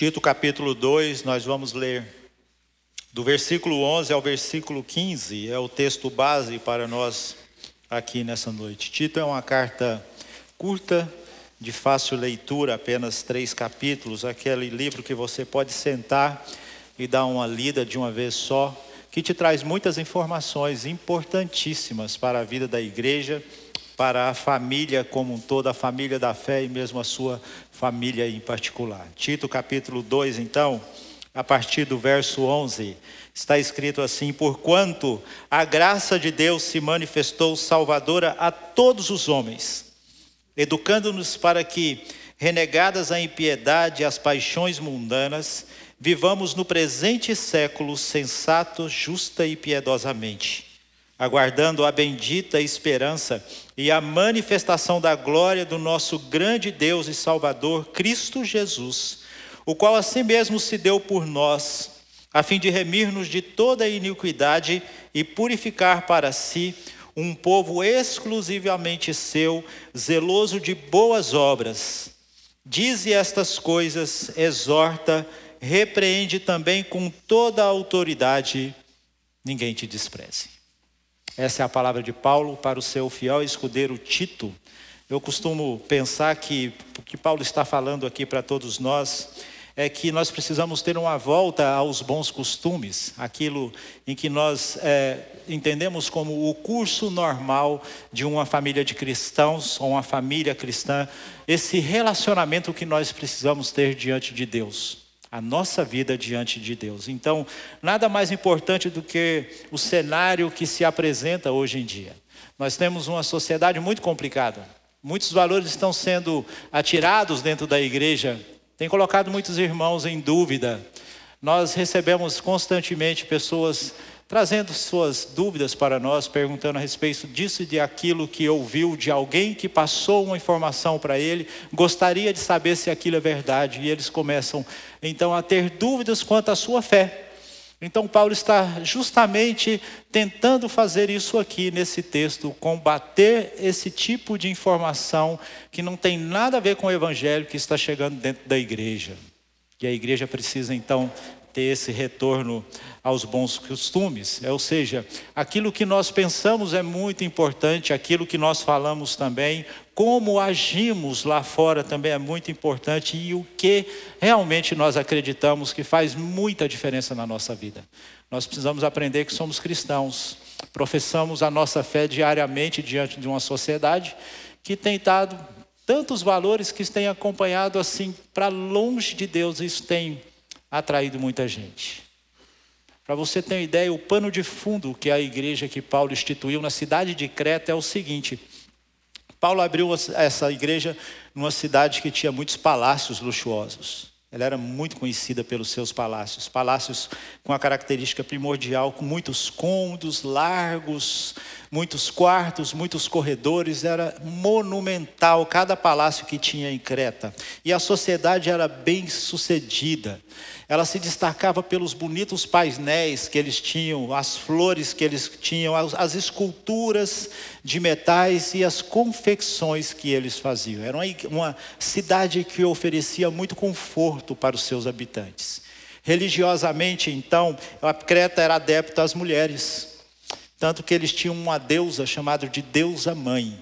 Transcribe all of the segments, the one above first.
Tito capítulo 2, nós vamos ler do versículo 11 ao versículo 15, é o texto base para nós aqui nessa noite. Tito é uma carta curta, de fácil leitura, apenas três capítulos, aquele livro que você pode sentar e dar uma lida de uma vez só, que te traz muitas informações importantíssimas para a vida da igreja, para a família como um todo, a família da fé e mesmo a sua família em particular. Tito capítulo 2, então, a partir do verso 11, está escrito assim: Porquanto a graça de Deus se manifestou salvadora a todos os homens educando-nos para que, renegadas a impiedade e as paixões mundanas, vivamos no presente século sensato, justa e piedosamente, aguardando a bendita esperança e a manifestação da glória do nosso grande Deus e Salvador, Cristo Jesus, o qual assim mesmo se deu por nós, a fim de remir-nos de toda iniquidade e purificar para si um povo exclusivamente seu, zeloso de boas obras. Dize estas coisas, exorta, repreende também com toda a autoridade, ninguém te despreze. Essa é a palavra de Paulo para o seu fiel escudeiro Tito. Eu costumo pensar que o que Paulo está falando aqui para todos nós é que nós precisamos ter uma volta aos bons costumes, aquilo em que nós é, entendemos como o curso normal de uma família de cristãos ou uma família cristã, esse relacionamento que nós precisamos ter diante de Deus. A nossa vida diante de Deus. Então, nada mais importante do que o cenário que se apresenta hoje em dia. Nós temos uma sociedade muito complicada. Muitos valores estão sendo atirados dentro da igreja tem colocado muitos irmãos em dúvida. Nós recebemos constantemente pessoas trazendo suas dúvidas para nós, perguntando a respeito disso e de aquilo que ouviu de alguém que passou uma informação para ele, gostaria de saber se aquilo é verdade, e eles começam então a ter dúvidas quanto à sua fé. Então, Paulo está justamente tentando fazer isso aqui nesse texto, combater esse tipo de informação que não tem nada a ver com o evangelho que está chegando dentro da igreja. E a igreja precisa então ter esse retorno aos bons costumes. Ou seja, aquilo que nós pensamos é muito importante, aquilo que nós falamos também, como agimos lá fora também é muito importante e o que realmente nós acreditamos que faz muita diferença na nossa vida. Nós precisamos aprender que somos cristãos, professamos a nossa fé diariamente diante de uma sociedade que tem dado tantos valores que tem acompanhado assim para longe de Deus, isso tem atraído muita gente. Para você ter uma ideia, o pano de fundo que a igreja que Paulo instituiu na cidade de Creta é o seguinte: Paulo abriu essa igreja numa cidade que tinha muitos palácios luxuosos. Ela era muito conhecida pelos seus palácios, palácios com a característica primordial, com muitos cômodos largos, muitos quartos, muitos corredores, era monumental cada palácio que tinha em Creta. E a sociedade era bem sucedida ela se destacava pelos bonitos painéis que eles tinham, as flores que eles tinham, as, as esculturas de metais e as confecções que eles faziam. Era uma cidade que oferecia muito conforto para os seus habitantes. Religiosamente, então, a Creta era adepta às mulheres, tanto que eles tinham uma deusa chamada de deusa mãe,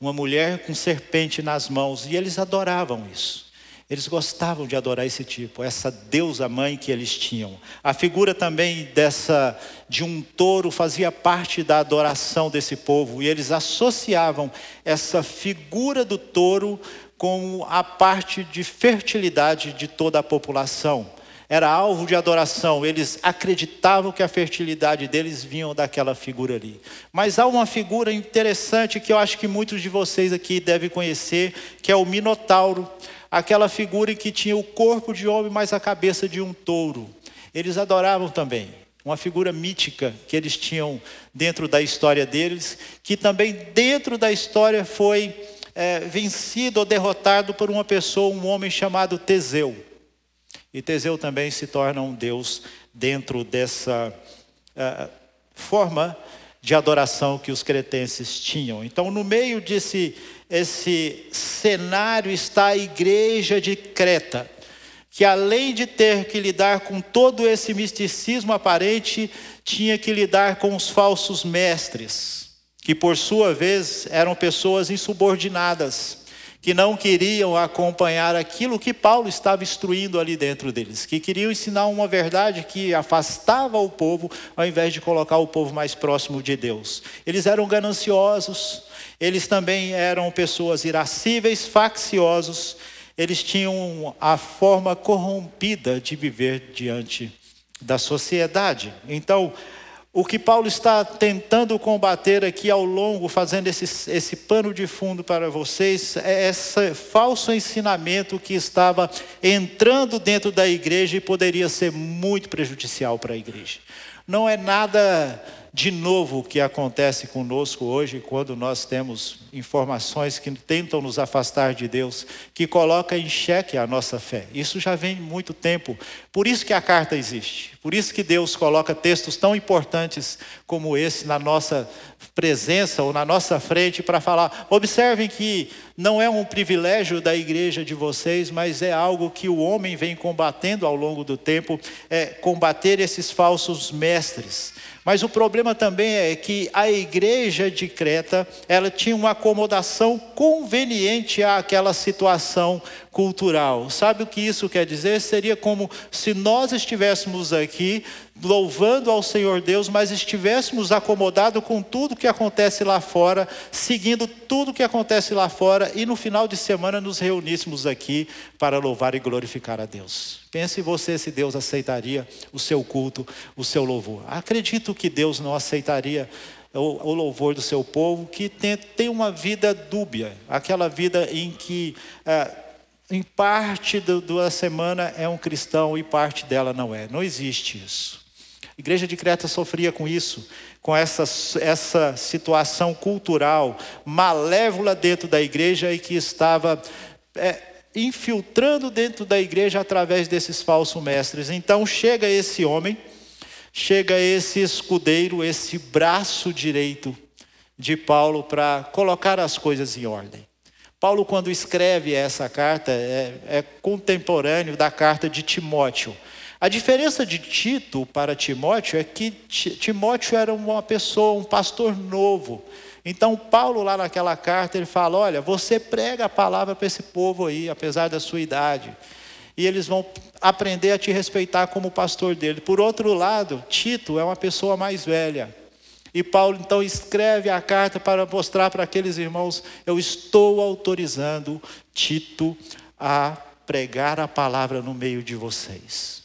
uma mulher com serpente nas mãos, e eles adoravam isso. Eles gostavam de adorar esse tipo, essa deusa mãe que eles tinham. A figura também dessa de um touro fazia parte da adoração desse povo e eles associavam essa figura do touro com a parte de fertilidade de toda a população. Era alvo de adoração, eles acreditavam que a fertilidade deles vinha daquela figura ali. Mas há uma figura interessante que eu acho que muitos de vocês aqui devem conhecer, que é o Minotauro aquela figura que tinha o corpo de homem, mas a cabeça de um touro. Eles adoravam também. Uma figura mítica que eles tinham dentro da história deles, que também dentro da história foi é, vencido ou derrotado por uma pessoa, um homem chamado Teseu. E Teseu também se torna um deus dentro dessa uh, forma de adoração que os cretenses tinham. Então, no meio desse esse cenário está a igreja de Creta, que além de ter que lidar com todo esse misticismo aparente, tinha que lidar com os falsos mestres, que por sua vez eram pessoas insubordinadas, que não queriam acompanhar aquilo que Paulo estava instruindo ali dentro deles, que queriam ensinar uma verdade que afastava o povo, ao invés de colocar o povo mais próximo de Deus. Eles eram gananciosos, eles também eram pessoas irascíveis, facciosos, eles tinham a forma corrompida de viver diante da sociedade. Então, o que Paulo está tentando combater aqui ao longo, fazendo esse, esse pano de fundo para vocês, é esse falso ensinamento que estava entrando dentro da igreja e poderia ser muito prejudicial para a igreja. Não é nada de novo o que acontece conosco hoje, quando nós temos informações que tentam nos afastar de Deus, que coloca em xeque a nossa fé. Isso já vem muito tempo. Por isso que a carta existe. Por isso que Deus coloca textos tão importantes como esse na nossa presença ou na nossa frente para falar. Observem que não é um privilégio da igreja de vocês, mas é algo que o homem vem combatendo ao longo do tempo, é combater esses falsos mestres. Mas o problema também é que a igreja de Creta, ela tinha uma acomodação conveniente àquela situação cultural. Sabe o que isso quer dizer? Seria como se nós estivéssemos aqui louvando ao Senhor Deus, mas estivéssemos acomodados com tudo que acontece lá fora, seguindo tudo que acontece lá fora e no final de semana nos reuníssemos aqui para louvar e glorificar a Deus. Pense você se Deus aceitaria o seu culto, o seu louvor. Acredito que Deus não aceitaria o, louvor do seu povo que tem, uma vida dúbia, aquela vida em que. É, em parte do, da semana é um cristão e parte dela não é. Não existe isso. A igreja de Creta sofria com isso, com essa, essa situação cultural malévola dentro da igreja e que estava é, infiltrando dentro da igreja através desses falsos mestres. Então chega esse homem, chega esse escudeiro, esse braço direito de Paulo para colocar as coisas em ordem. Paulo, quando escreve essa carta, é, é, contemporâneo da carta de Timóteo. A diferença de Tito para Timóteo é que Timóteo era uma pessoa, um pastor novo. Então, Paulo, lá naquela carta, ele fala: Olha, você prega a palavra para esse povo aí, apesar da sua idade. E eles vão aprender a te respeitar como pastor dele. Por outro lado, Tito é uma pessoa mais velha. E Paulo então escreve a carta para mostrar para aqueles irmãos: eu estou autorizando Tito a pregar a palavra no meio de vocês.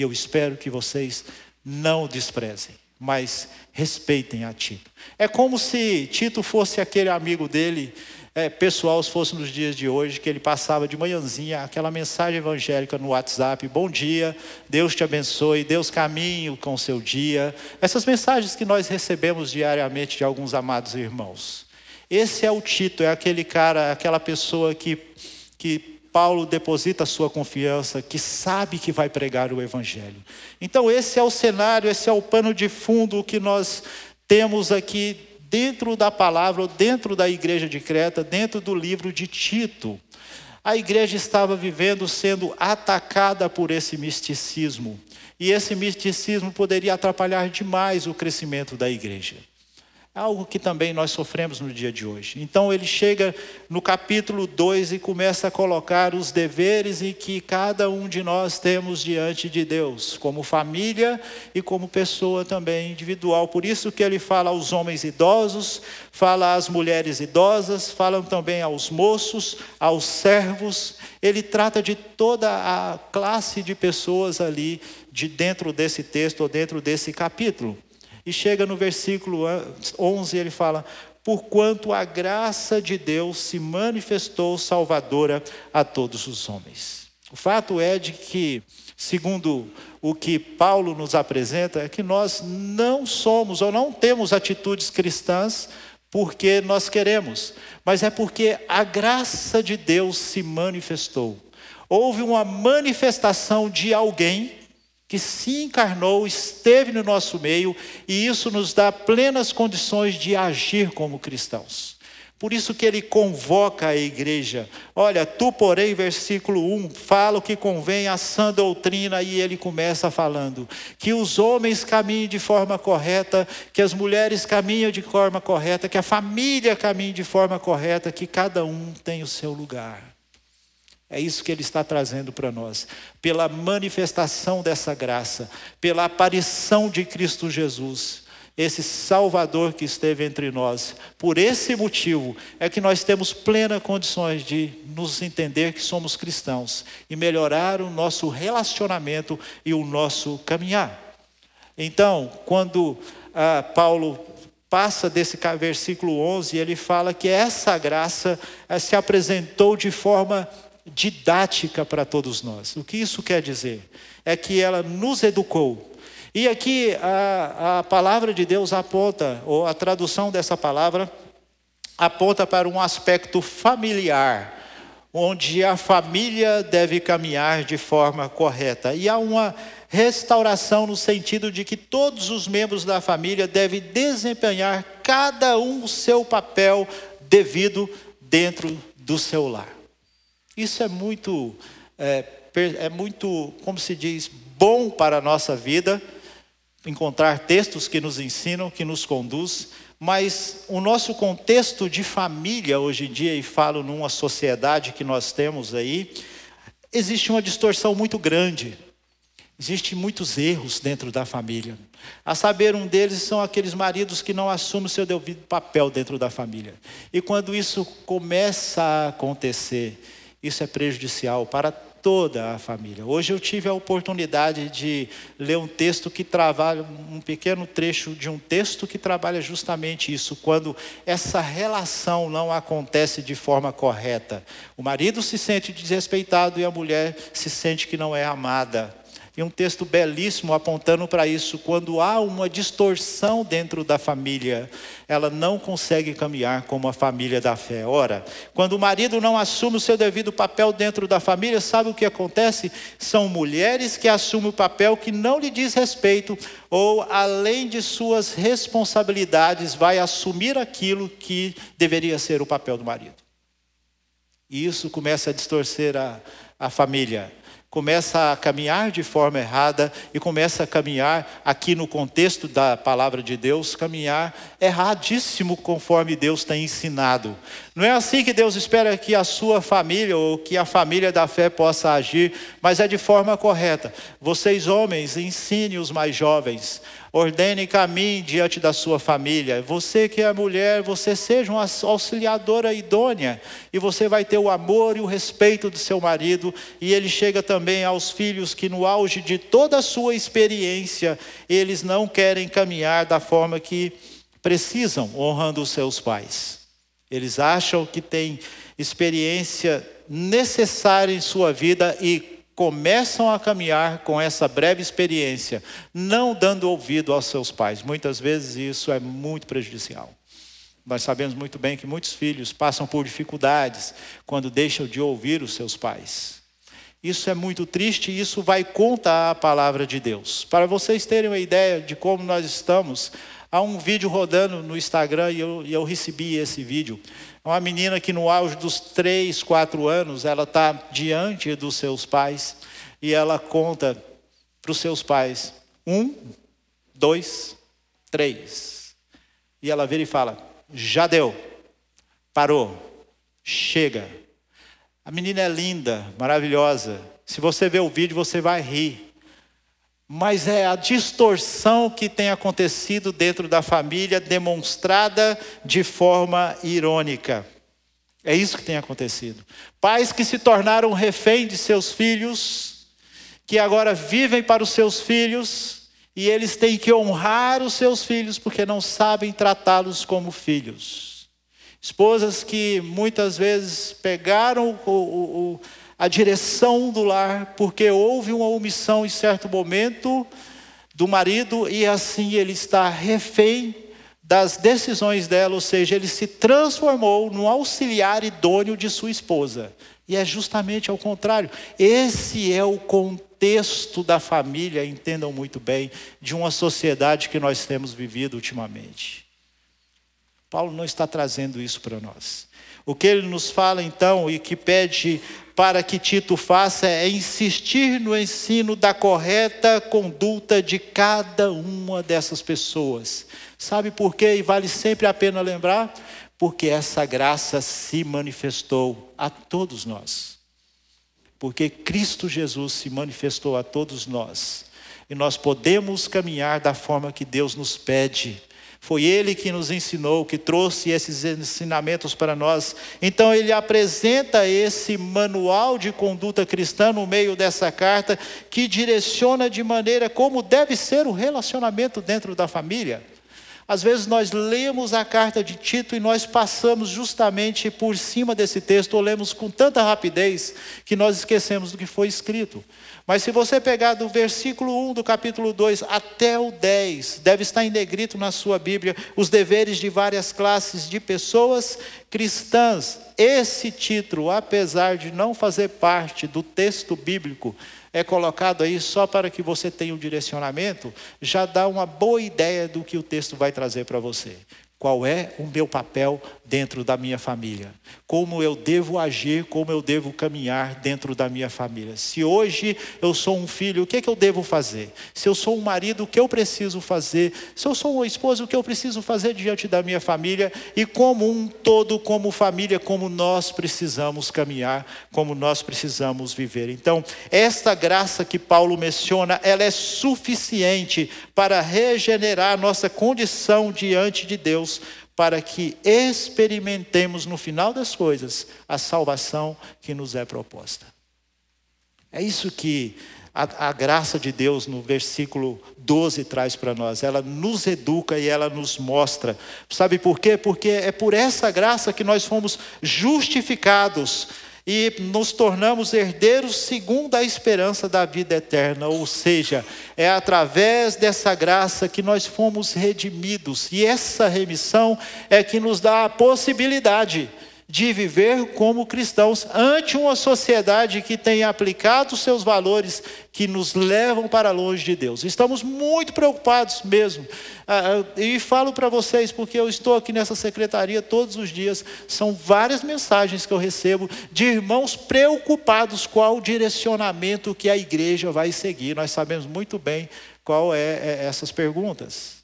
E eu espero que vocês não o desprezem, mas respeitem a Tito. É como se Tito fosse aquele amigo dele é, pessoal se fosse nos dias de hoje, que ele passava de manhãzinha aquela mensagem evangélica no WhatsApp: Bom dia, Deus te abençoe, Deus caminhe com o seu dia. Essas mensagens que nós recebemos diariamente de alguns amados irmãos. Esse é o Tito, é aquele cara, aquela pessoa que, que Paulo deposita sua confiança, que sabe que vai pregar o Evangelho. Então, esse é o cenário, esse é o pano de fundo que nós temos aqui dentro da palavra, dentro da igreja de Creta, dentro do livro de Tito. A igreja estava vivendo sendo atacada por esse misticismo. E esse misticismo poderia atrapalhar demais o crescimento da igreja. Algo que também nós sofremos no dia de hoje. Então ele chega no capítulo 2 e começa a colocar os deveres em que cada um de nós temos diante de Deus, como família e como pessoa também individual. Por isso que ele fala aos homens idosos, fala às mulheres idosas, fala também aos moços, aos servos. Ele trata de toda a classe de pessoas ali de dentro desse texto ou dentro desse capítulo. E chega no versículo 11, ele fala: Porquanto a graça de Deus se manifestou salvadora a todos os homens. O fato é de que, segundo o que Paulo nos apresenta, é que nós não somos ou não temos atitudes cristãs porque nós queremos, mas é porque a graça de Deus se manifestou. Houve uma manifestação de alguém que se encarnou, esteve no nosso meio, e isso nos dá plenas condições de agir como cristãos. Por isso que ele convoca a igreja. Olha, tu, porém, versículo 1, fala o que convém à sã doutrina, e ele começa falando: que os homens caminhem de forma correta, que as mulheres caminhem de forma correta, que a família caminhe de forma correta, que cada um tem o seu lugar. É isso que ele está trazendo para nós. Pela manifestação dessa graça, pela aparição de Cristo Jesus esse Salvador que esteve entre nós. Por esse motivo é que nós temos plena condições de nos entender que somos cristãos e melhorar o nosso relacionamento e o nosso caminhar. Então, quando ah, Paulo passa desse versículo 11, ele fala que essa graça ah, se apresentou de forma didática para todos nós. O que isso quer dizer? É que ela nos educou e aqui a, a palavra de Deus aponta, ou a tradução dessa palavra, aponta para um aspecto familiar, onde a família deve caminhar de forma correta. E há uma restauração no sentido de que todos os membros da família devem desempenhar cada um o seu papel devido dentro do seu lar. Isso é muito, é, é muito, como se diz, bom para a nossa vida encontrar textos que nos ensinam, que nos conduz, mas o nosso contexto de família hoje em dia, e falo numa sociedade que nós temos aí, existe uma distorção muito grande. Existem muitos erros dentro da família. A saber, um deles são aqueles maridos que não assumem o seu devido papel dentro da família. E quando isso começa a acontecer, isso é prejudicial para toda a família. Hoje eu tive a oportunidade de ler um texto que trabalha, um pequeno trecho de um texto que trabalha justamente isso, quando essa relação não acontece de forma correta. O marido se sente desrespeitado e a mulher se sente que não é amada. E um texto belíssimo apontando para isso. Quando há uma distorção dentro da família, ela não consegue caminhar como a família da fé. Ora, quando o marido não assume o seu devido papel dentro da família, sabe o que acontece? São mulheres que assumem o papel que não lhe diz respeito, ou além de suas responsabilidades, vai assumir aquilo que deveria ser o papel do marido. E isso começa a distorcer a, a família começa a caminhar de forma errada e começa a caminhar, aqui no contexto da palavra de Deus, caminhar erradíssimo conforme Deus tem ensinado. Não é assim que Deus espera que a sua família ou que a família da fé possa agir, mas é de forma correta. Vocês, homens, ensinem os mais jovens Ordene caminhe diante da sua família. Você que é mulher, você seja uma auxiliadora idônea. E você vai ter o amor e o respeito do seu marido. E ele chega também aos filhos que, no auge de toda a sua experiência, eles não querem caminhar da forma que precisam, honrando os seus pais. Eles acham que têm experiência necessária em sua vida e começam a caminhar com essa breve experiência, não dando ouvido aos seus pais. Muitas vezes isso é muito prejudicial. Nós sabemos muito bem que muitos filhos passam por dificuldades quando deixam de ouvir os seus pais. Isso é muito triste e isso vai contra a palavra de Deus. Para vocês terem uma ideia de como nós estamos, há um vídeo rodando no Instagram e eu, e eu recebi esse vídeo é uma menina que no auge dos três, quatro anos, ela está diante dos seus pais e ela conta para os seus pais: um, dois, três. E ela vira e fala: já deu, parou, chega. A menina é linda, maravilhosa. Se você ver o vídeo, você vai rir mas é a distorção que tem acontecido dentro da família, demonstrada de forma irônica. É isso que tem acontecido. Pais que se tornaram refém de seus filhos, que agora vivem para os seus filhos, e eles têm que honrar os seus filhos porque não sabem tratá-los como filhos. Esposas que muitas vezes pegaram o, o, o a direção do lar, porque houve uma omissão em certo momento do marido e assim ele está refém das decisões dela, ou seja, ele se transformou no auxiliar idôneo de sua esposa. E é justamente ao contrário. Esse é o contexto da família, entendam muito bem, de uma sociedade que nós temos vivido ultimamente. Paulo não está trazendo isso para nós. O que ele nos fala então e que pede para que Tito faça é insistir no ensino da correta conduta de cada uma dessas pessoas. Sabe por quê? E vale sempre a pena lembrar? Porque essa graça se manifestou a todos nós. Porque Cristo Jesus se manifestou a todos nós. E nós podemos caminhar da forma que Deus nos pede foi ele que nos ensinou, que trouxe esses ensinamentos para nós. Então, ele apresenta esse manual de conduta cristã no meio dessa carta, que direciona de maneira como deve ser o relacionamento dentro da família. Às vezes nós lemos a carta de Tito e nós passamos justamente por cima desse texto, ou lemos com tanta rapidez que nós esquecemos do que foi escrito. Mas se você pegar do versículo 1 do capítulo 2 até o 10, deve estar em negrito na sua Bíblia os deveres de várias classes de pessoas cristãs. Esse título, apesar de não fazer parte do texto bíblico, é colocado aí só para que você tenha um direcionamento, já dá uma boa ideia do que o texto vai trazer para você. Qual é o meu papel dentro da minha família? Como eu devo agir, como eu devo caminhar dentro da minha família? Se hoje eu sou um filho, o que, é que eu devo fazer? Se eu sou um marido, o que eu preciso fazer? Se eu sou uma esposa, o que eu preciso fazer diante da minha família? E como um todo, como família, como nós precisamos caminhar, como nós precisamos viver. Então, esta graça que Paulo menciona, ela é suficiente para regenerar nossa condição diante de Deus Deus para que experimentemos no final das coisas a salvação que nos é proposta. É isso que a, a, graça de Deus no versículo 12 traz para nós. Ela nos educa e ela nos mostra. Sabe por quê? Porque é por essa graça que nós fomos justificados e nos tornamos herdeiros segundo a esperança da vida eterna, ou seja, é através dessa graça que nós fomos redimidos, e essa remissão é que nos dá a possibilidade de viver como cristãos ante uma sociedade que tem aplicado seus valores que nos levam para longe de Deus. Estamos muito preocupados mesmo. Ah, ah, e falo para vocês, porque eu estou aqui nessa secretaria todos os dias, são várias mensagens que eu recebo de irmãos preocupados qual o direcionamento que a igreja vai seguir. Nós sabemos muito bem qual é, é essas perguntas.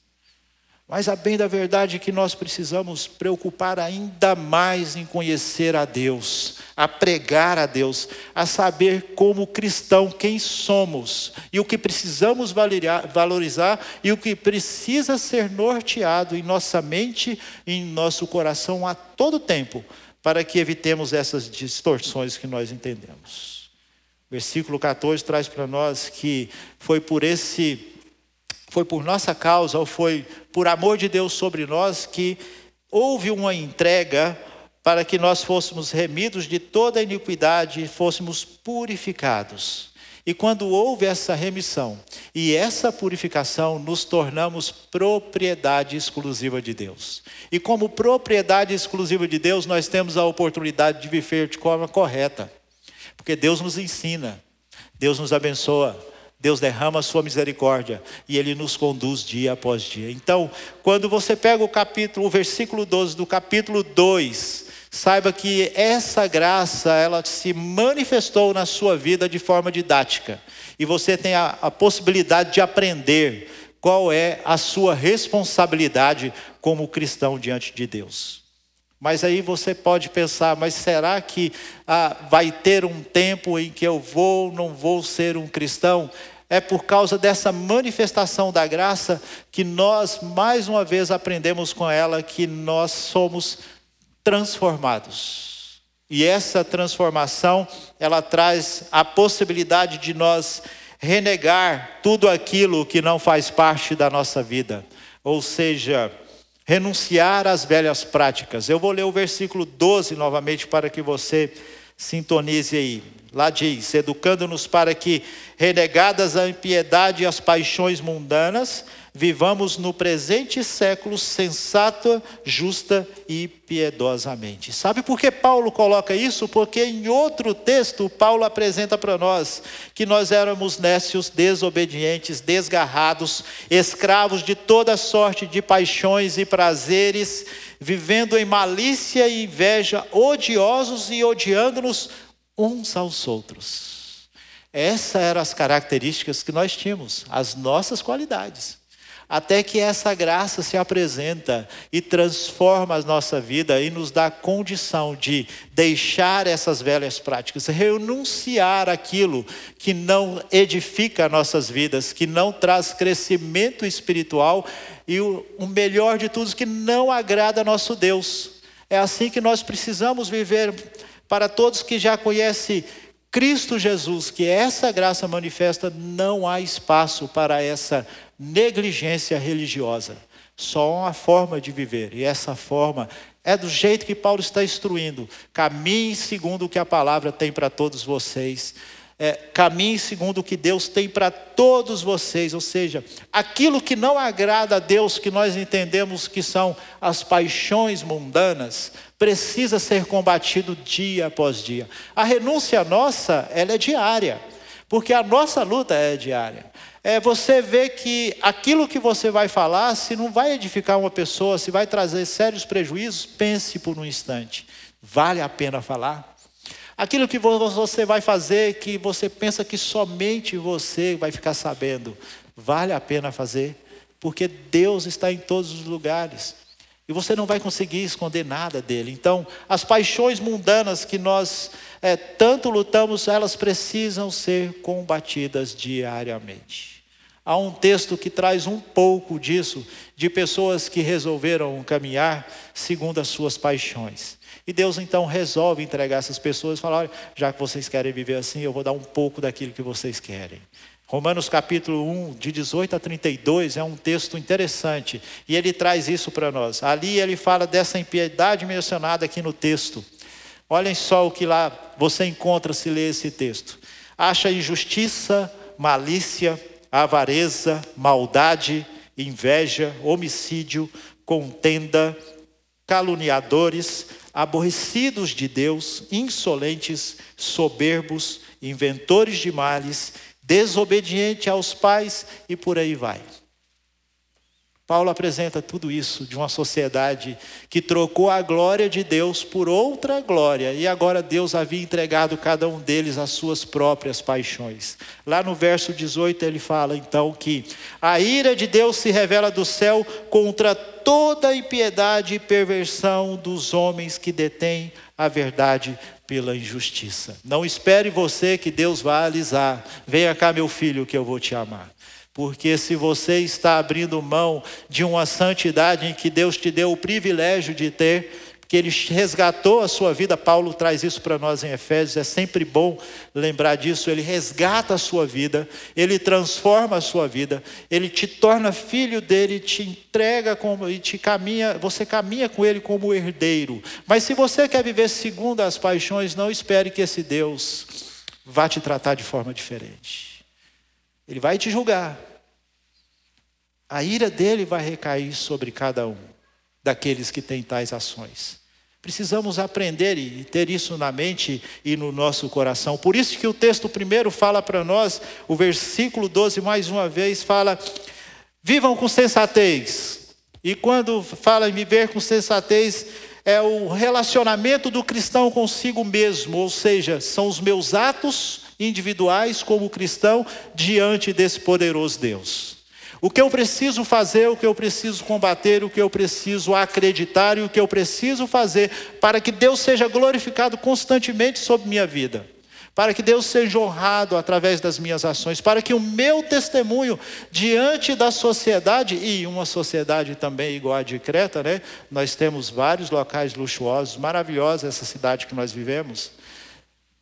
Mas a bem da verdade é que nós precisamos preocupar ainda mais em conhecer a Deus, a pregar a Deus, a saber como cristão quem somos e o que precisamos valorizar e o que precisa ser norteado em nossa mente e em nosso coração a todo tempo, para que evitemos essas distorções que nós entendemos. Versículo 14 traz para nós que foi por esse foi por nossa causa ou foi por amor de Deus sobre nós que houve uma entrega para que nós fôssemos remidos de toda iniquidade e fôssemos purificados. E quando houve essa remissão e essa purificação, nos tornamos propriedade exclusiva de Deus. E como propriedade exclusiva de Deus, nós temos a oportunidade de viver de forma correta. Porque Deus nos ensina, Deus nos abençoa, Deus derrama a sua misericórdia e ele nos conduz dia após dia. Então, quando você pega o capítulo, o versículo 12 do capítulo 2, saiba que essa graça, ela se manifestou na sua vida de forma didática. E você tem a, a possibilidade de aprender qual é a sua responsabilidade como cristão diante de Deus. Mas aí você pode pensar, mas será que ah, vai ter um tempo em que eu vou, não vou ser um cristão? É por causa dessa manifestação da graça que nós, mais uma vez, aprendemos com ela que nós somos transformados. E essa transformação, ela traz a possibilidade de nós renegar tudo aquilo que não faz parte da nossa vida. Ou seja, renunciar às velhas práticas. Eu vou ler o versículo 12 novamente para que você sintonize aí. Lá diz: educando-nos para que, renegadas a impiedade e as paixões mundanas, vivamos no presente século sensata, justa e piedosamente. Sabe por que Paulo coloca isso? Porque em outro texto, Paulo apresenta para nós que nós éramos nécios, desobedientes, desgarrados, escravos de toda sorte de paixões e prazeres, vivendo em malícia e inveja, odiosos e odiando-nos uns aos outros. Essas eram as características que nós tínhamos, as nossas qualidades até que essa graça se apresenta e transforma a nossa vida e nos dá condição de deixar essas velhas práticas, renunciar aquilo que não edifica nossas vidas, que não traz crescimento espiritual e o, o melhor de tudo, que não agrada a nosso Deus. É assim que nós precisamos viver para todos que já conhecem Cristo Jesus, que essa graça manifesta, não há espaço para essa negligência religiosa. Só uma forma de viver, e essa forma é do jeito que Paulo está instruindo. Caminhe segundo o que a palavra tem para todos vocês. É, caminhe segundo o que Deus tem para todos vocês, ou seja, aquilo que não agrada a Deus, que nós entendemos que são as paixões mundanas, precisa ser combatido dia após dia. A renúncia nossa, ela é diária, porque a nossa luta é diária é você ver que aquilo que você vai falar, se não vai edificar uma pessoa, se vai trazer sérios prejuízos, pense por um instante. Vale a pena falar? Aquilo que você vai fazer, que você pensa que somente você vai ficar sabendo, vale a pena fazer? Porque Deus está em todos os lugares. E você não vai conseguir esconder nada dele. Então, as paixões mundanas que nós é, tanto lutamos, elas precisam ser combatidas diariamente. Há um texto que traz um pouco disso, de pessoas que resolveram caminhar segundo as suas paixões. E Deus então resolve entregar essas pessoas e fala: olha, já que vocês querem viver assim, eu vou dar um pouco daquilo que vocês querem. Romanos capítulo 1, de 18 a 32, é um texto interessante, e ele traz isso para nós. Ali ele fala dessa impiedade mencionada aqui no texto. Olhem só o que lá você encontra se ler esse texto. Acha injustiça, malícia, avareza, maldade, inveja, homicídio, contenda, caluniadores, aborrecidos de Deus, insolentes, soberbos, inventores de males, desobedientes aos pais e por aí vai. Paulo apresenta tudo isso de uma sociedade que trocou a glória de Deus por outra glória, e agora Deus havia entregado cada um deles as suas próprias paixões. Lá no verso 18 ele fala então que a ira de Deus se revela do céu contra toda impiedade e perversão dos homens que detêm a verdade pela injustiça. Não espere você que Deus vá alisar. Venha cá, meu filho, que eu vou te amar. Porque se você está abrindo mão de uma santidade em que Deus te deu o privilégio de ter, que Ele resgatou a sua vida, Paulo traz isso para nós em Efésios, é sempre bom lembrar disso. Ele resgata a sua vida, Ele transforma a sua vida, Ele te torna filho dele, te entrega como, e te caminha, você caminha com Ele como herdeiro. Mas se você quer viver segundo as paixões, não espere que esse Deus vá te tratar de forma diferente. Ele vai te julgar. A ira dele vai recair sobre cada um daqueles que têm tais ações. Precisamos aprender e ter isso na mente e no nosso coração. Por isso que o texto primeiro fala para nós, o versículo 12 mais uma vez fala: "Vivam com sensatez". E quando fala em viver com sensatez, é o relacionamento do cristão consigo mesmo, ou seja, são os meus atos individuais como cristão diante desse poderoso Deus. O que eu preciso fazer, o que eu preciso combater, o que eu preciso acreditar e o que eu preciso fazer para que Deus seja glorificado constantemente sobre minha vida. Para que Deus seja honrado através das minhas ações, para que o meu testemunho diante da sociedade, e uma sociedade também igual a de Creta, né? Nós temos vários locais luxuosos, maravilhosa essa cidade que nós vivemos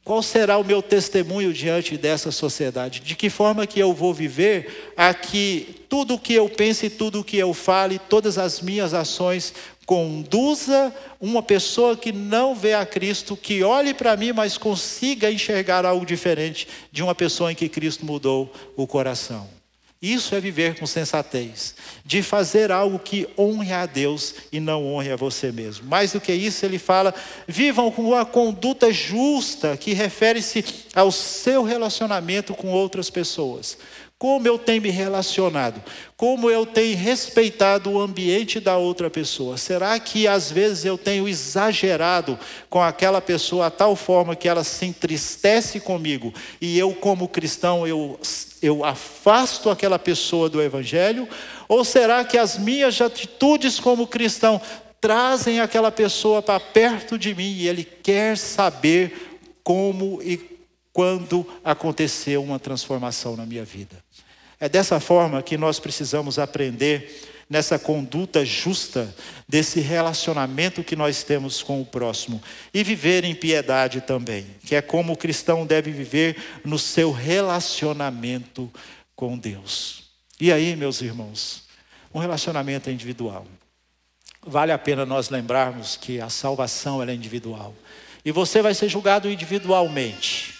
Qual será o meu testemunho diante dessa sociedade? De que forma que eu vou viver aqui tudo o que eu penso e tudo o que eu fale, todas as minhas ações conduza uma pessoa que não vê a Cristo, que olhe para mim, mas consiga enxergar algo diferente de uma pessoa em que Cristo mudou o coração. Isso é viver com sensatez, de fazer algo que honre a Deus e não honre a você mesmo. Mais do que isso, ele fala: vivam com uma conduta justa, que refere-se ao seu relacionamento com outras pessoas. Como eu tenho me relacionado? Como eu tenho respeitado o ambiente da outra pessoa? Será que às vezes eu tenho exagerado com aquela pessoa a tal forma que ela se entristece comigo e eu, como cristão, eu, eu afasto aquela pessoa do Evangelho? Ou será que as minhas atitudes como cristão trazem aquela pessoa para perto de mim e ele quer saber como e quando aconteceu uma transformação na minha vida. É dessa forma que nós precisamos aprender nessa conduta justa desse relacionamento que nós temos com o próximo e viver em piedade também, que é como o cristão deve viver no seu relacionamento com Deus. E aí, meus irmãos, um relacionamento individual. Vale a pena nós lembrarmos que a salvação é individual. E você vai ser julgado individualmente.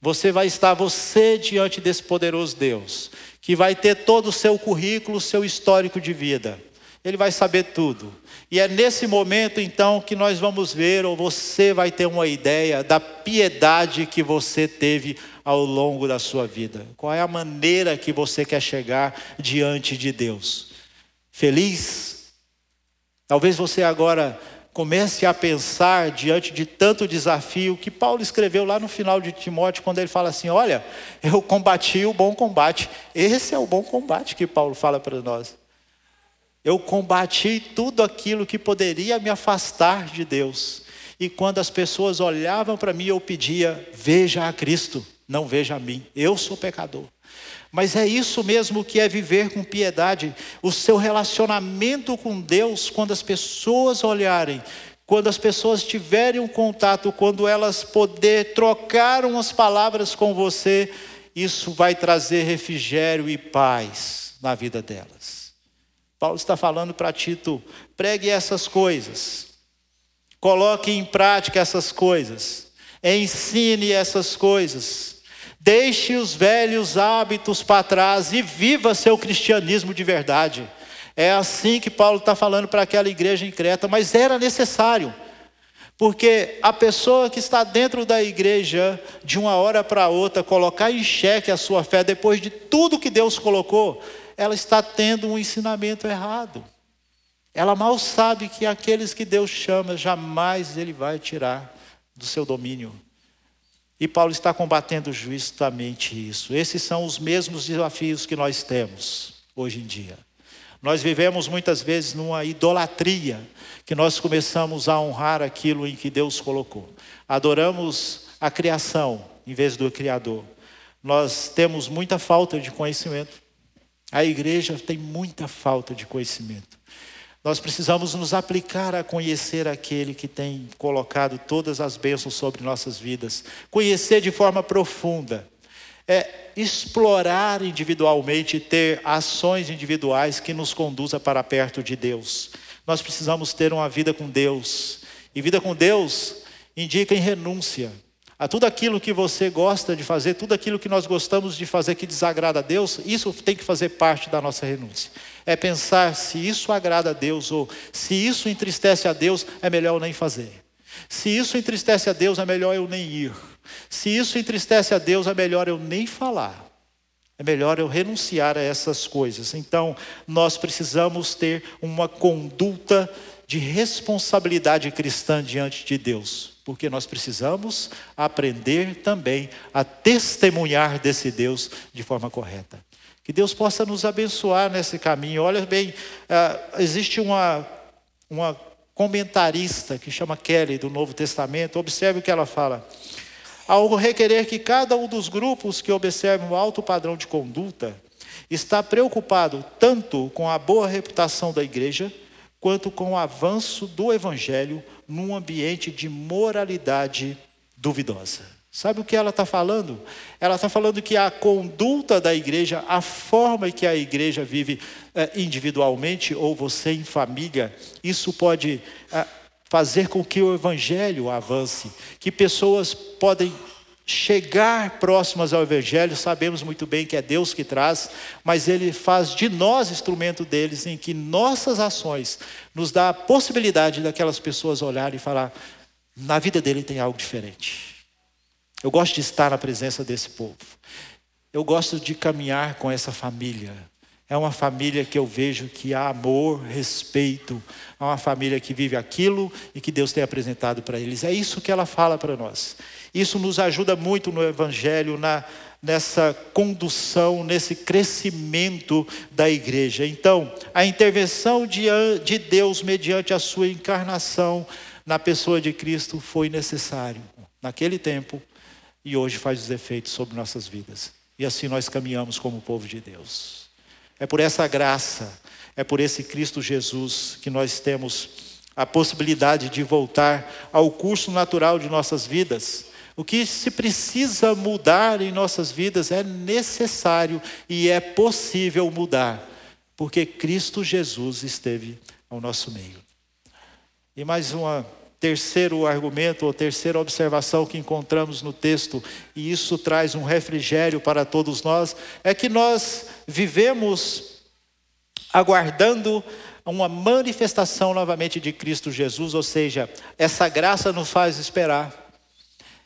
Você vai estar você diante desse poderoso Deus, que vai ter todo o seu currículo, seu histórico de vida. Ele vai saber tudo. E é nesse momento então que nós vamos ver, ou você vai ter uma ideia da piedade que você teve ao longo da sua vida. Qual é a maneira que você quer chegar diante de Deus? Feliz? Talvez você agora comece a pensar diante de tanto desafio que Paulo escreveu lá no final de Timóteo, quando ele fala assim: Olha, eu combati o bom combate. Esse é o bom combate que Paulo fala para nós. Eu combati tudo aquilo que poderia me afastar de Deus. E quando as pessoas olhavam para mim, eu pedia: Veja a Cristo, não veja a mim. Eu sou pecador. Mas é isso mesmo que é viver com piedade, o seu relacionamento com Deus, quando as pessoas olharem, quando as pessoas tiverem um contato, quando elas poder trocar umas palavras com você, isso vai trazer refrigério e paz na vida delas. Paulo está falando para Tito: pregue essas coisas, coloque em prática essas coisas, ensine essas coisas. Deixe os velhos hábitos para trás e viva seu cristianismo de verdade. É assim que Paulo está falando para aquela igreja em Creta, mas era necessário. Porque a pessoa que está dentro da igreja, de uma hora para outra, colocar em xeque a sua fé depois de tudo que Deus colocou, ela está tendo um ensinamento errado. Ela mal sabe que aqueles que Deus chama, jamais Ele vai tirar do seu domínio. E Paulo está combatendo justamente isso. Esses são os mesmos desafios que nós temos hoje em dia. Nós vivemos muitas vezes numa idolatria, que nós começamos a honrar aquilo em que Deus colocou. Adoramos a criação em vez do Criador. Nós temos muita falta de conhecimento. A igreja tem muita falta de conhecimento. Nós precisamos nos aplicar a conhecer aquele que tem colocado todas as bênçãos sobre nossas vidas, conhecer de forma profunda, é explorar individualmente, ter ações individuais que nos conduza para perto de Deus. Nós precisamos ter uma vida com Deus. E vida com Deus indica em renúncia a tudo aquilo que você gosta de fazer, tudo aquilo que nós gostamos de fazer que desagrada a Deus, isso tem que fazer parte da nossa renúncia. É pensar se isso agrada a Deus ou se isso entristece a Deus, é melhor eu nem fazer. Se isso entristece a Deus, é melhor eu nem ir. Se isso entristece a Deus, é melhor eu nem falar. É melhor eu renunciar a essas coisas. Então, nós precisamos ter uma conduta de responsabilidade cristã diante de Deus porque nós precisamos aprender também a testemunhar desse Deus de forma correta. Que Deus possa nos abençoar nesse caminho. Olha bem, uh, existe uma, uma comentarista que chama Kelly do Novo Testamento, observe o que ela fala. Ao requerer que cada um dos grupos que observam o alto padrão de conduta está preocupado tanto com a boa reputação da igreja, quanto com o avanço do evangelho num ambiente de moralidade duvidosa. Sabe o que ela está falando? Ela está falando que a conduta da igreja, a forma que a igreja vive eh, individualmente ou você em família, isso pode eh, fazer com que o evangelho avance, que pessoas podem chegar próximas ao Evangelho, sabemos muito bem que é Deus que traz, mas Ele faz de nós instrumento deles, em que nossas ações nos dá a possibilidade daquelas pessoas olharem e falar: na vida dele tem algo diferente. Eu gosto de estar na presença desse povo. Eu gosto de caminhar com essa família. É uma família que eu vejo que há amor, respeito. É uma família que vive aquilo e que Deus tem apresentado para eles. É isso que ela fala para nós. Isso nos ajuda muito no Evangelho, na, nessa condução, nesse crescimento da igreja. Então, a intervenção de, de Deus mediante a sua encarnação na pessoa de Cristo foi necessário naquele tempo e hoje faz os efeitos sobre nossas vidas. E assim nós caminhamos como povo de Deus. É por essa graça, é por esse Cristo Jesus que nós temos a possibilidade de voltar ao curso natural de nossas vidas o que se precisa mudar em nossas vidas é necessário e é possível mudar, porque Cristo Jesus esteve ao nosso meio. E mais um terceiro argumento, ou terceira observação que encontramos no texto, e isso traz um refrigério para todos nós, é que nós vivemos aguardando uma manifestação novamente de Cristo Jesus, ou seja, essa graça nos faz esperar.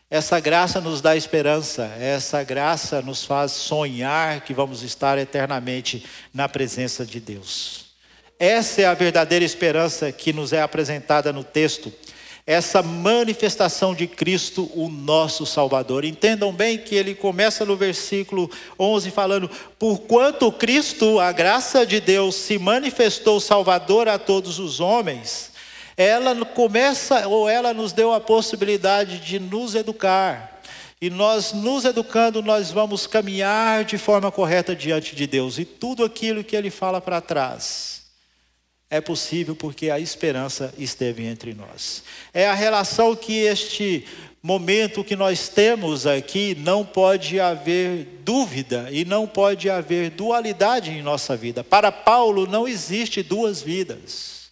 Essa graça nos dá esperança, essa graça nos faz sonhar que vamos estar eternamente na presença de Deus. Essa é a verdadeira esperança que nos é apresentada no texto, essa manifestação de Cristo, o nosso Salvador. Entendam bem que ele começa no versículo 11 falando: Porquanto Cristo, a graça de Deus, se manifestou Salvador a todos os homens ela começa, ou ela nos deu a possibilidade de nos educar. E nós, nos educando, nós vamos caminhar de forma correta diante de Deus. E tudo aquilo que Ele fala para trás é possível porque a esperança esteve entre nós. É a relação que este momento que nós temos aqui, não pode haver dúvida e não pode haver dualidade em nossa vida. Para Paulo, não existe duas vidas.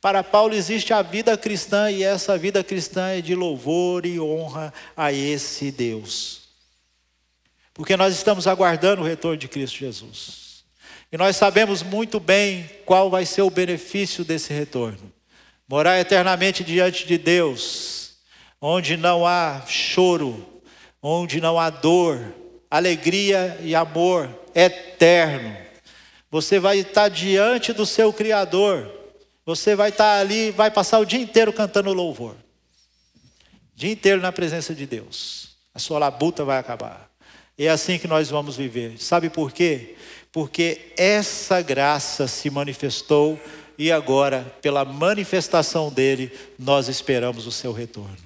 Para Paulo existe a vida cristã e essa vida cristã é de louvor e honra a esse Deus. Porque nós estamos aguardando o retorno de Cristo Jesus. E nós sabemos muito bem qual vai ser o benefício desse retorno. Morar eternamente diante de Deus, onde não há choro, onde não há dor, alegria e amor eterno. Você vai estar diante do seu Criador você vai estar ali, vai passar o dia inteiro cantando louvor. Dia inteiro na presença de Deus. A sua labuta vai acabar. É assim que nós vamos viver. Sabe por quê? Porque essa graça se manifestou e agora, pela manifestação dele, nós esperamos o seu retorno.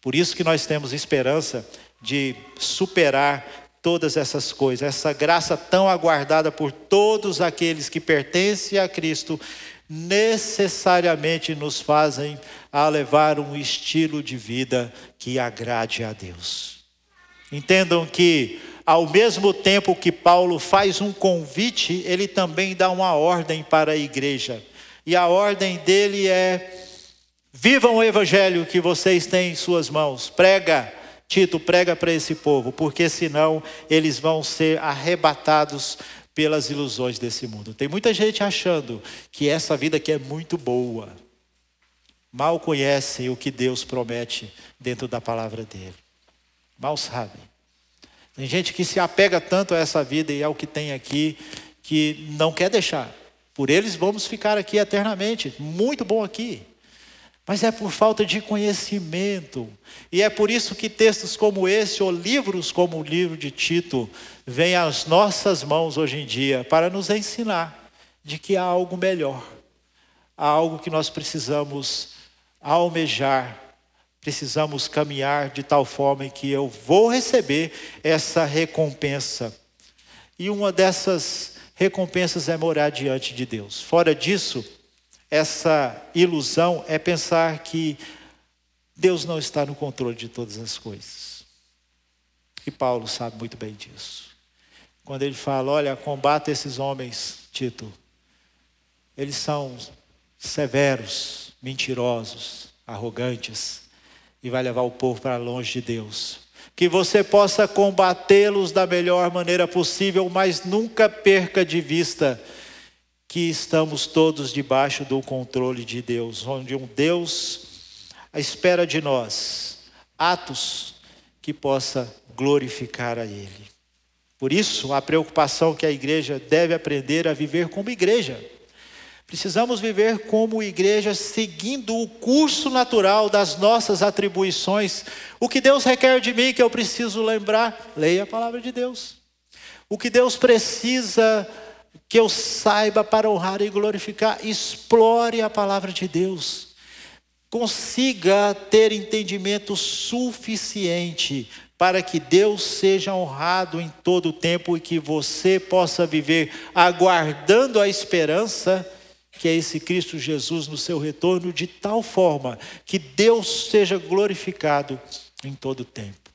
Por isso que nós temos esperança de superar todas essas coisas, essa graça tão aguardada por todos aqueles que pertencem a Cristo, necessariamente nos fazem a levar um estilo de vida que agrade a Deus. Entendam que, ao mesmo tempo que Paulo faz um convite, ele também dá uma ordem para a igreja. E a ordem dele é: vivam o evangelho que vocês têm em suas mãos, prega. Tito, prega para esse povo, porque senão eles vão ser arrebatados pelas ilusões desse mundo. Tem muita gente achando que essa vida aqui é muito boa. Mal conhecem o que Deus promete dentro da palavra dele. Mal sabem. Tem gente que se apega tanto a essa vida e ao que tem aqui que não quer deixar. Por eles vamos ficar aqui eternamente. Muito bom aqui. Mas é por falta de conhecimento. E é por isso que textos como esse, ou livros como o livro de Tito, vêm às nossas mãos hoje em dia para nos ensinar de que há algo melhor, há algo que nós precisamos almejar, precisamos caminhar de tal forma que eu vou receber essa recompensa. E uma dessas recompensas é morar diante de Deus. Fora disso, essa ilusão é pensar que Deus não está no controle de todas as coisas. E Paulo sabe muito bem disso. Quando ele fala: Olha, combata esses homens, Tito. Eles são severos, mentirosos, arrogantes, e vai levar o povo para longe de Deus. Que você possa combatê-los da melhor maneira possível, mas nunca perca de vista que estamos todos debaixo do controle de Deus, onde um Deus espera de nós atos que possa glorificar a Ele. Por isso, a preocupação que a igreja deve aprender a viver como igreja. Precisamos viver como igreja, seguindo o curso natural das nossas atribuições. O que Deus requer de mim, que eu preciso lembrar, leia a palavra de Deus. O que Deus precisa que eu saiba para honrar e glorificar, explore a palavra de Deus. Consiga ter entendimento suficiente para que Deus seja honrado em todo o tempo e que você possa viver aguardando a esperança que é esse Cristo Jesus no seu retorno, de tal forma que Deus seja glorificado em todo o tempo.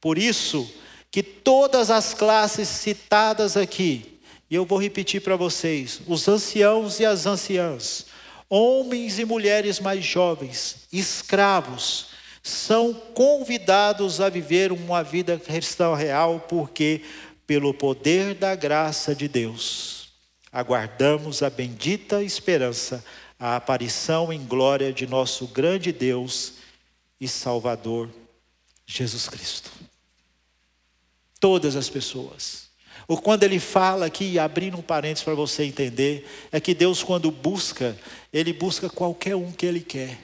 Por isso, que todas as classes citadas aqui, e eu vou repetir para vocês: os anciãos e as anciãs, homens e mulheres mais jovens, escravos, são convidados a viver uma vida cristã real, porque, pelo poder da graça de Deus, aguardamos a bendita esperança, a aparição em glória de nosso grande Deus e Salvador Jesus Cristo. Todas as pessoas. Ou quando ele fala aqui, abrindo um parênteses para você entender, é que Deus, quando busca, ele busca qualquer um que ele quer.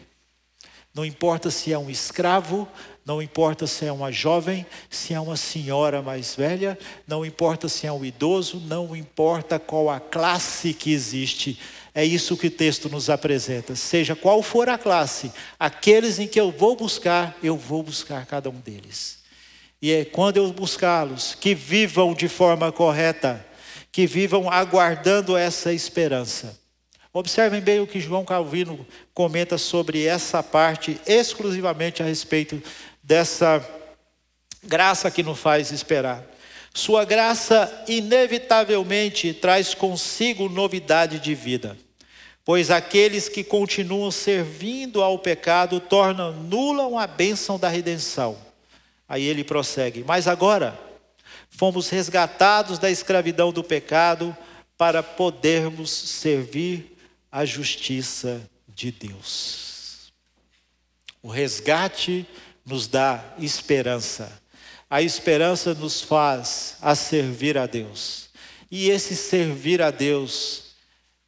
Não importa se é um escravo, não importa se é uma jovem, se é uma senhora mais velha, não importa se é um idoso, não importa qual a classe que existe. É isso que o texto nos apresenta. Seja qual for a classe, aqueles em que eu vou buscar, eu vou buscar cada um deles. E é quando eu buscá-los, que vivam de forma correta, que vivam aguardando essa esperança. Observem bem o que João Calvino comenta sobre essa parte, exclusivamente a respeito dessa graça que nos faz esperar. Sua graça inevitavelmente traz consigo novidade de vida, pois aqueles que continuam servindo ao pecado tornam nula a bênção da redenção. Aí ele prossegue: Mas agora fomos resgatados da escravidão do pecado para podermos servir a justiça de Deus. O resgate nos dá esperança. A esperança nos faz a servir a Deus. E esse servir a Deus,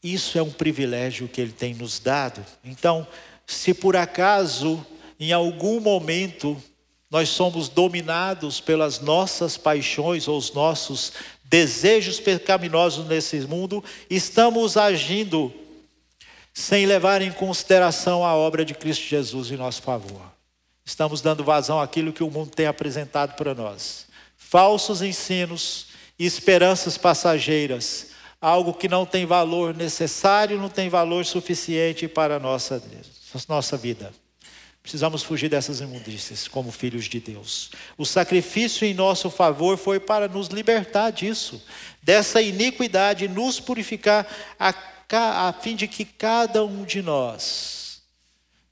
isso é um privilégio que Ele tem nos dado. Então, se por acaso, em algum momento, nós somos dominados pelas nossas paixões ou os nossos desejos pecaminosos nesse mundo, estamos agindo sem levar em consideração a obra de Cristo Jesus em nosso favor. Estamos dando vazão àquilo que o mundo tem apresentado para nós. Falsos ensinos, esperanças passageiras, algo que não tem valor necessário, não tem valor suficiente para a nossa, nossa vida. Precisamos fugir dessas imundícias como filhos de Deus. O sacrifício em nosso favor foi para nos libertar disso, dessa iniquidade, nos purificar, a, a fim de que cada um de nós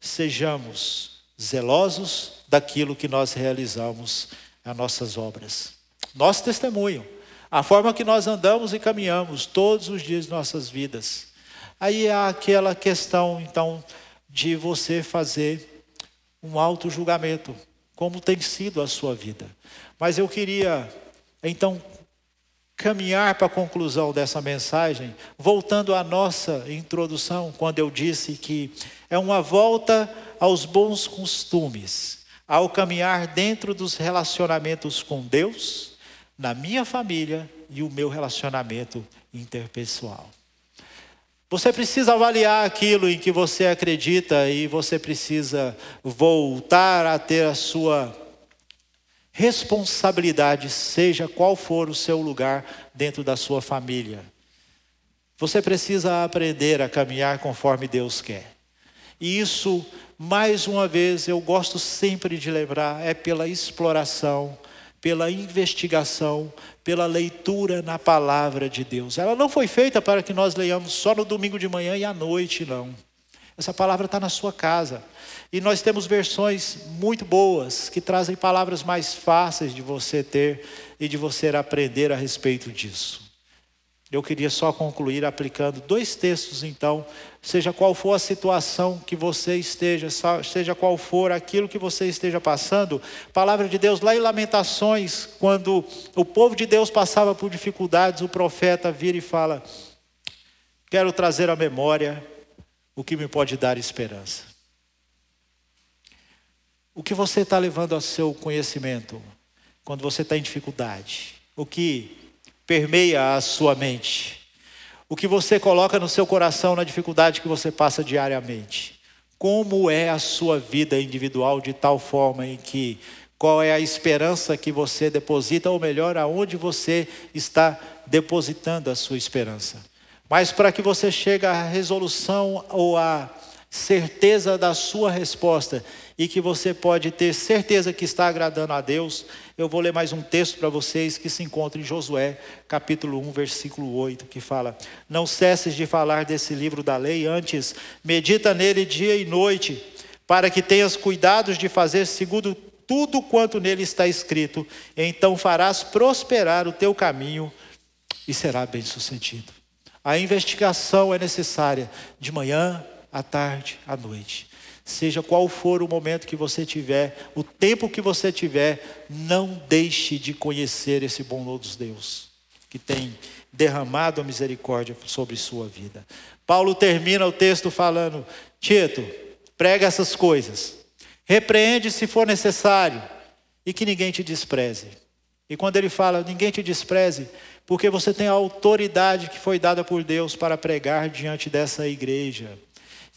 sejamos zelosos daquilo que nós realizamos as nossas obras. Nosso testemunho, a forma que nós andamos e caminhamos todos os dias de nossas vidas. Aí há aquela questão, então, de você fazer um auto-julgamento, como tem sido a sua vida. Mas eu queria, então, caminhar para a conclusão dessa mensagem, voltando à nossa introdução, quando eu disse que é uma volta aos bons costumes, ao caminhar dentro dos relacionamentos com Deus, na minha família e o meu relacionamento interpessoal. Você precisa avaliar aquilo em que você acredita e você precisa voltar a ter a sua responsabilidade, seja qual for o seu lugar dentro da sua família. Você precisa aprender a caminhar conforme Deus quer. E isso, mais uma vez, eu gosto sempre de lembrar, é pela exploração, pela investigação, pela leitura na palavra de Deus. Ela não foi feita para que nós leiamos só no domingo de manhã e à noite, não. Essa palavra está na sua casa. E nós temos versões muito boas que trazem palavras mais fáceis de você ter e de você aprender a respeito disso. Eu queria só concluir aplicando dois textos, então, seja qual for a situação que você esteja, seja qual for aquilo que você esteja passando, palavra de Deus, lá em Lamentações, quando o povo de Deus passava por dificuldades, o profeta vira e fala: Quero trazer à memória o que me pode dar esperança. O que você está levando ao seu conhecimento quando você está em dificuldade? O que permeia a sua mente. O que você coloca no seu coração na dificuldade que você passa diariamente. Como é a sua vida individual de tal forma em que qual é a esperança que você deposita, ou melhor, aonde você está depositando a sua esperança. Mas para que você chegue à resolução ou à certeza da sua resposta e que você pode ter certeza que está agradando a Deus, eu vou ler mais um texto para vocês que se encontra em Josué, capítulo 1, versículo 8, que fala: Não cesses de falar desse livro da lei, antes medita nele dia e noite, para que tenhas cuidados de fazer segundo tudo quanto nele está escrito, então farás prosperar o teu caminho e será bem-sucedido. A investigação é necessária de manhã, à tarde, à noite seja qual for o momento que você tiver, o tempo que você tiver, não deixe de conhecer esse bondoso Deus, que tem derramado a misericórdia sobre sua vida. Paulo termina o texto falando: Tito, prega essas coisas, repreende se for necessário, e que ninguém te despreze. E quando ele fala, ninguém te despreze, porque você tem a autoridade que foi dada por Deus para pregar diante dessa igreja.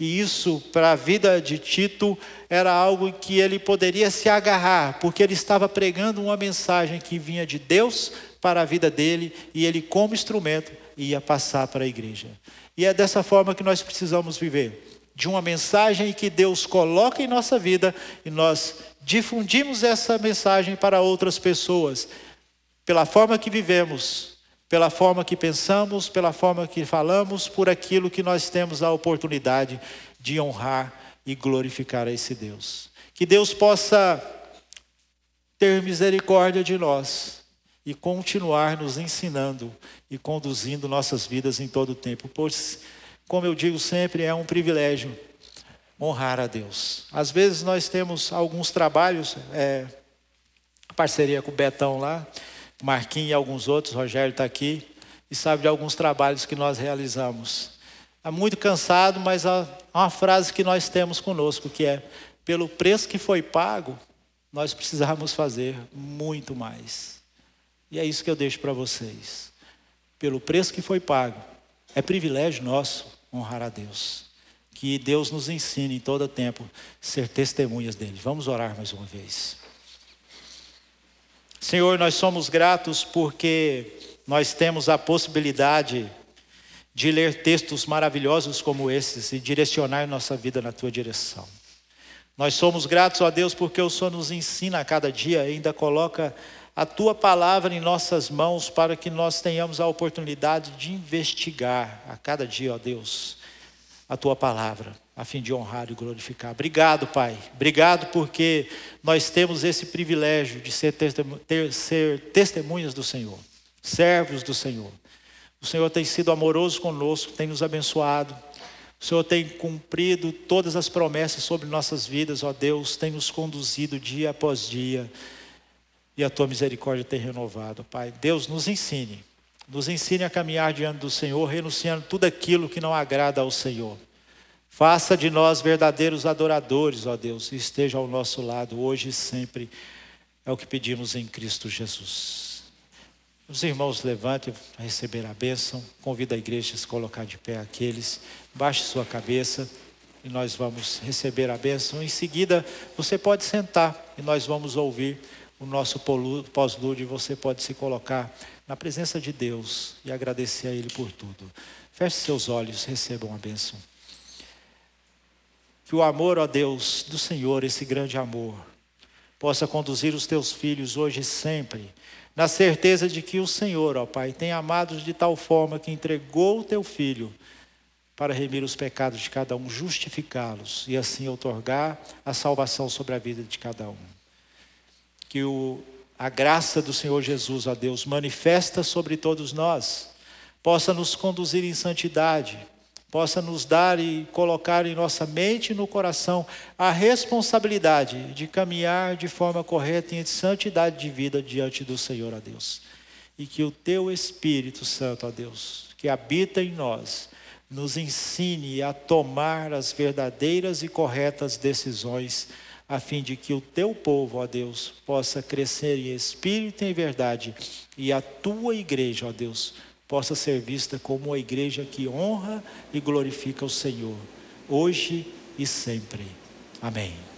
E isso, para a vida de Tito, era algo que ele poderia se agarrar, porque ele estava pregando uma mensagem que vinha de Deus para a vida dele, e ele, como instrumento, ia passar para a igreja. E é dessa forma que nós precisamos viver de uma mensagem que Deus coloca em nossa vida e nós difundimos essa mensagem para outras pessoas, pela forma que vivemos, pela forma que pensamos, pela forma que falamos, por aquilo que nós temos a oportunidade de honrar e glorificar a esse Deus. Que Deus possa ter misericórdia de nós e continuar nos ensinando e conduzindo nossas vidas em todo o tempo, pois, como eu digo sempre, é um privilégio honrar a Deus. Às vezes nós temos alguns trabalhos, é, parceria com o Betão lá, Marquinhos e alguns outros, Rogério está aqui, e sabe de alguns trabalhos que nós realizamos. Está muito cansado, mas há uma frase que nós temos conosco, que é, pelo preço que foi pago, nós precisamos fazer muito mais. E é isso que eu deixo para vocês. Pelo preço que foi pago, é privilégio nosso honrar a Deus. Que Deus nos ensine em todo tempo ser testemunhas dele. Vamos orar mais uma vez. Senhor, nós somos gratos porque nós temos a possibilidade de ler textos maravilhosos como esses e direcionar nossa vida na tua direção. Nós somos gratos a Deus porque o Senhor nos ensina a cada dia, ainda coloca a tua palavra em nossas mãos para que nós tenhamos a oportunidade de investigar a cada dia, ó Deus, a tua palavra a fim de honrar e glorificar. Obrigado, Pai. Obrigado porque nós temos esse privilégio de ser, testemunhas do Senhor, servos do Senhor. O Senhor tem sido amoroso conosco, tem nos abençoado. O Senhor tem cumprido todas as promessas sobre nossas vidas, ó Deus, tem nos conduzido dia após dia. E a tua misericórdia tem renovado, Pai. Deus nos ensine, nos ensine a caminhar diante do Senhor, renunciando tudo aquilo que não agrada ao Senhor. Faça de nós verdadeiros adoradores, ó Deus, e esteja ao nosso lado hoje e sempre. É o que pedimos em Cristo Jesus. Os irmãos levantem a receber a bênção. Convido a igreja a se colocar de pé aqueles. Baixe sua cabeça e nós vamos receber a bênção. Em seguida, você pode sentar e nós vamos ouvir o nosso pós-lúdio. Você pode se colocar na presença de Deus e agradecer a Ele por tudo. Feche seus olhos, recebam a bênção. Que o amor, ó Deus, do Senhor, esse grande amor, possa conduzir os teus filhos hoje e sempre, na certeza de que o Senhor, ó Pai, tem amados de tal forma que entregou o teu filho para remir os pecados de cada um, justificá-los e assim otorgar a salvação sobre a vida de cada um. Que o, a graça do Senhor Jesus, ó Deus, manifesta sobre todos nós, possa nos conduzir em santidade, possa nos dar e colocar em nossa mente e no coração a responsabilidade de caminhar de forma correta em santidade de vida diante do Senhor, ó Deus. E que o teu Espírito Santo, ó Deus, que habita em nós, nos ensine a tomar as verdadeiras e corretas decisões, a fim de que o teu povo, ó Deus, possa crescer em espírito e em verdade, e a tua igreja, ó Deus, possa ser vista como uma igreja que honra e glorifica o Senhor, hoje e sempre. Amém.